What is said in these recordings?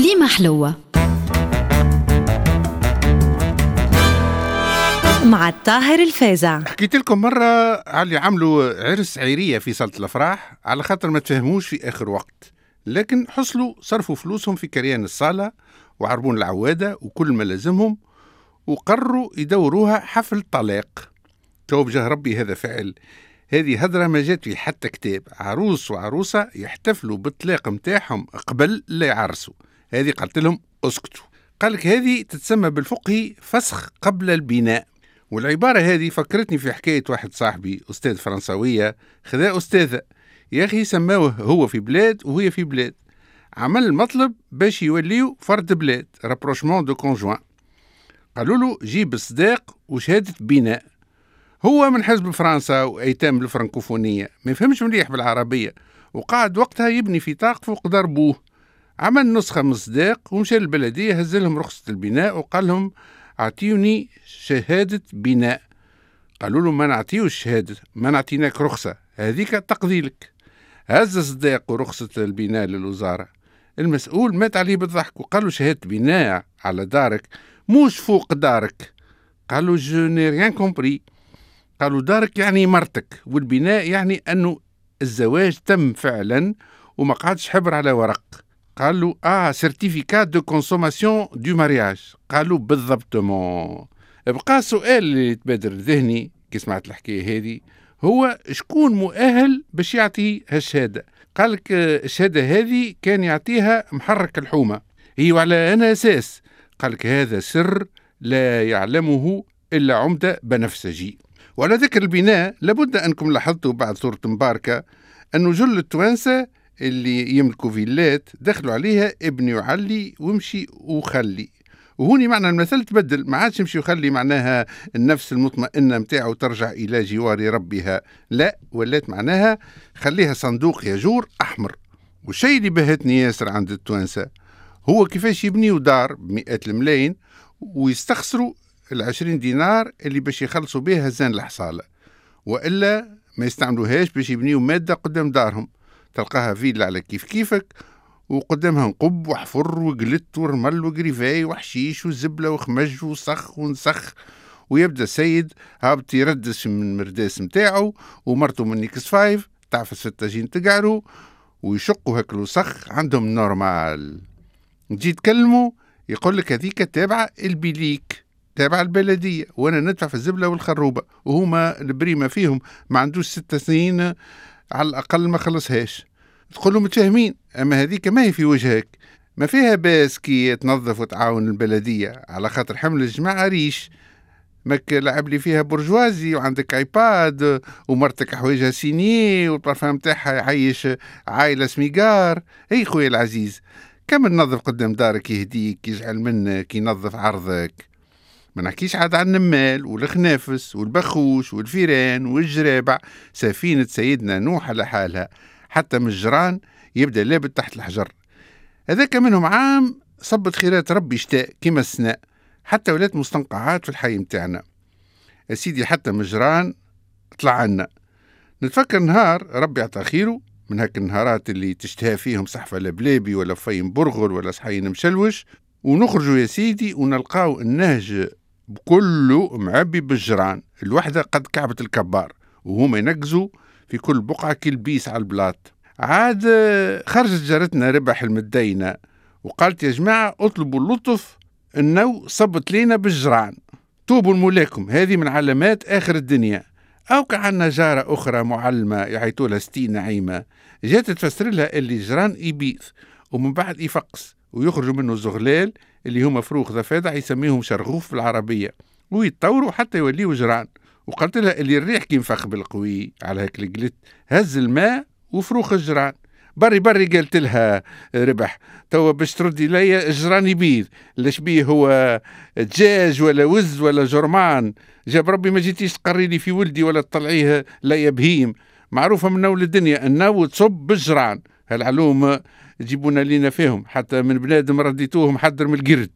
كليمة حلوة. مع الطاهر الفازع حكيت لكم مرة على عملوا عرس عيرية في صالة الأفراح على خاطر ما تفهموش في آخر وقت. لكن حصلوا صرفوا فلوسهم في كريان الصالة وعربون العوادة وكل ما لازمهم وقرروا يدوروها حفل طلاق. تو بجاه ربي هذا فعل. هذه هدرة ما جات في حتى كتاب. عروس وعروسة يحتفلوا بالطلاق متاعهم قبل لا يعرسوا. هذه قالت لهم أسكتوا. قالك هذه تتسمى بالفقه فسخ قبل البناء. والعبارة هذه فكرتني في حكاية واحد صاحبي أستاذ فرنسوية خذا أستاذة. يا أخي سماوه هو في بلاد وهي في بلاد. عمل المطلب باش يوليو فرد بلاد rapprochement de conjoints قالوا له جيب الصداق وشهادة بناء. هو من حزب فرنسا وأيتام الفرنكوفونية. ما يفهمش مليح بالعربية. وقعد وقتها يبني في طاق فوق دار بوه عمل نسخة من الصداق ومشى للبلدية هز لهم رخصة البناء وقال لهم أعطيوني شهادة بناء. قالوا له ما نعطيوش شهادة ما نعطيناك رخصة هذيك تقضي لك هز الصداق ورخصة البناء للوزارة. المسؤول مات عليه بالضحك وقال له شهادة بناء على دارك موش فوق دارك. قالوا je n'ai rien compris قالوا دارك يعني مرتك والبناء يعني أنه الزواج تم فعلا وما قعدش حبر على ورق. قالوا آه certificat de consommation du mariage قالوا بالضبط مون بقى سؤال اللي يتبادر ذهني كي سمعت الحكاية هذه هو شكون مؤهل باش يعطي هالشهاده قال لك الشهاده هذه كان يعطيها محرك الحومه هي وعلى أنا أساس قال لك هذا سر لا يعلمه الا عمده بنفسجي وعلى ذكر البناء لابد انكم لاحظتوا بعد صورة مباركة. انه جل التوانسه اللي يملكوا فيلات دخلوا عليها ابني وعلي وامشي وخلي. وهوني معنى المثل تبدل ما عادش يمشي وخلي معناها النفس المطمئنة متاعه ترجع إلى جوار ربها. لا ولات معناها خليها صندوق يجور أحمر. والشيء اللي بهتني ياسر عند التوانسة هو كيفاش يبنيوا دار بمئات الملايين ويستخسروا العشرين دينار اللي باش يخلصوا بها زان الحصالة. وإلا ما يستعملوهاش باش يبنيوا مادة قدام دارهم. تلقاها فيلا على كيف كيفك وقدامها نقب وحفر وقلت ورمل وقريفاي وحشيش وزبلة وخمج وصخ ونسخ ويبدأ السيد هابط يردش من المرداس متاعو ومرته من نيكس فايف تعفس في التاجين تقعرو ويشقوا هاك الوسخ عندهم normal. تجي تكلموا يقول لك هذيك تابعة البيليك تابعة البلدية وأنا ندفع في الزبلة والخروبة وهما البريمة فيهم ما عندوش ست سنين على الأقل ما خلصهاش. تقول لهم متفاهمين أما هذيك ما هي في وجهك؟ ما فيها باس كي تنظف وتعاون البلدية على خاطر حمل الجماعة ريش. ماك لعب لي فيها برجوازي وعندك iPad ومرتك حوايجها سيني والبارفان تاعها يعيش عائله سميقار أي خويا العزيز كم ننظف قدام دارك يهديك يجعل منك ينظف عرضك؟ ما نحكيش عاد عن النمال والخنافس والبخوش والفيران والجرابع. سفينة سيدنا نوح على حالها. حتى من الجيران يبدأ لابد تحت الحجر. هذاك منهم عام صبت خيرات ربي شتاء كما السناء. حتى ولات مستنقعات في الحي متاعنا. سيدي حتى من الجيران طلع عنا. نتفكر نهار ربي عطا خيره. من هاك النهارات اللي تشتهى فيهم صحفة لبلابي ولا فين برغل ولا صحين مشلوش. ونخرجوا يا سيدي ونلقاو النهج كله معبي بالجران الوحدة قد كعبة الكبار وهما ينقزوا في كل بقعة كلبيس على البلاط. عاد خرجت جارتنا ربح المدينة وقالت يا جماعة اطلبوا اللطف انه صبت لينا بالجران توبوا الملاكم هذه من علامات آخر الدنيا. أو كعنا جارة أخرى معلمة يعيطوا لها ستين نعيمة. جات تفسر لها اللي جران يبيث ومن بعد يفقس ويخرجوا منه زغلال اللي هما فروخ ضفادع يسميهم شرغوف بالعربية ويتطوروا حتى يوليوا جران وقلت لها اللي الريح كي نفخ بالقوي على هيك قلت هز الماء وفروخ الجران بري بري قالت لها ربح توا باش تردي ليا الجران يبيض. لاش بيه هو دجاج ولا وز ولا جرمان؟ جاب ربي ما جيتيش تقري لي في ولدي ولا تطلعيه ليا بهيم. معروفة من أول الدنيا أنه تصب بالجران هالعلوم تجيبونا لينا فيهم. حتى من بنادم رديتوهم حذر من القرد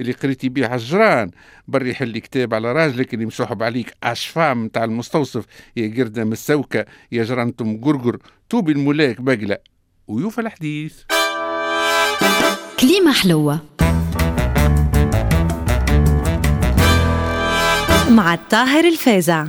اللي قريتي بيه على الجران. بري يحل كتاب على راجلك اللي مسحب عليك اشفام نتاع المستوصف. يا قردة مسوكة يا جرانتم قرقر. توبي الملاك بقلة ويوفى الحديث. كليمة حلوة. مع الطاهر الفازع.